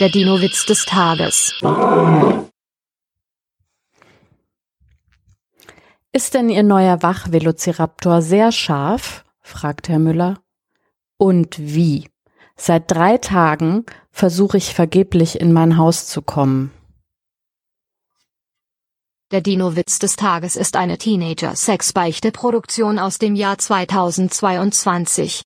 Der Dino-Witz des Tages. Ist denn Ihr neuer Wachvelociraptor sehr scharf? fragt Herr Müller. Und wie? Seit drei Tagen versuche ich vergeblich in mein Haus zu kommen. Der Dino-Witz des Tages ist eine Teenager-Sex-Beichte-Produktion aus dem Jahr 2022.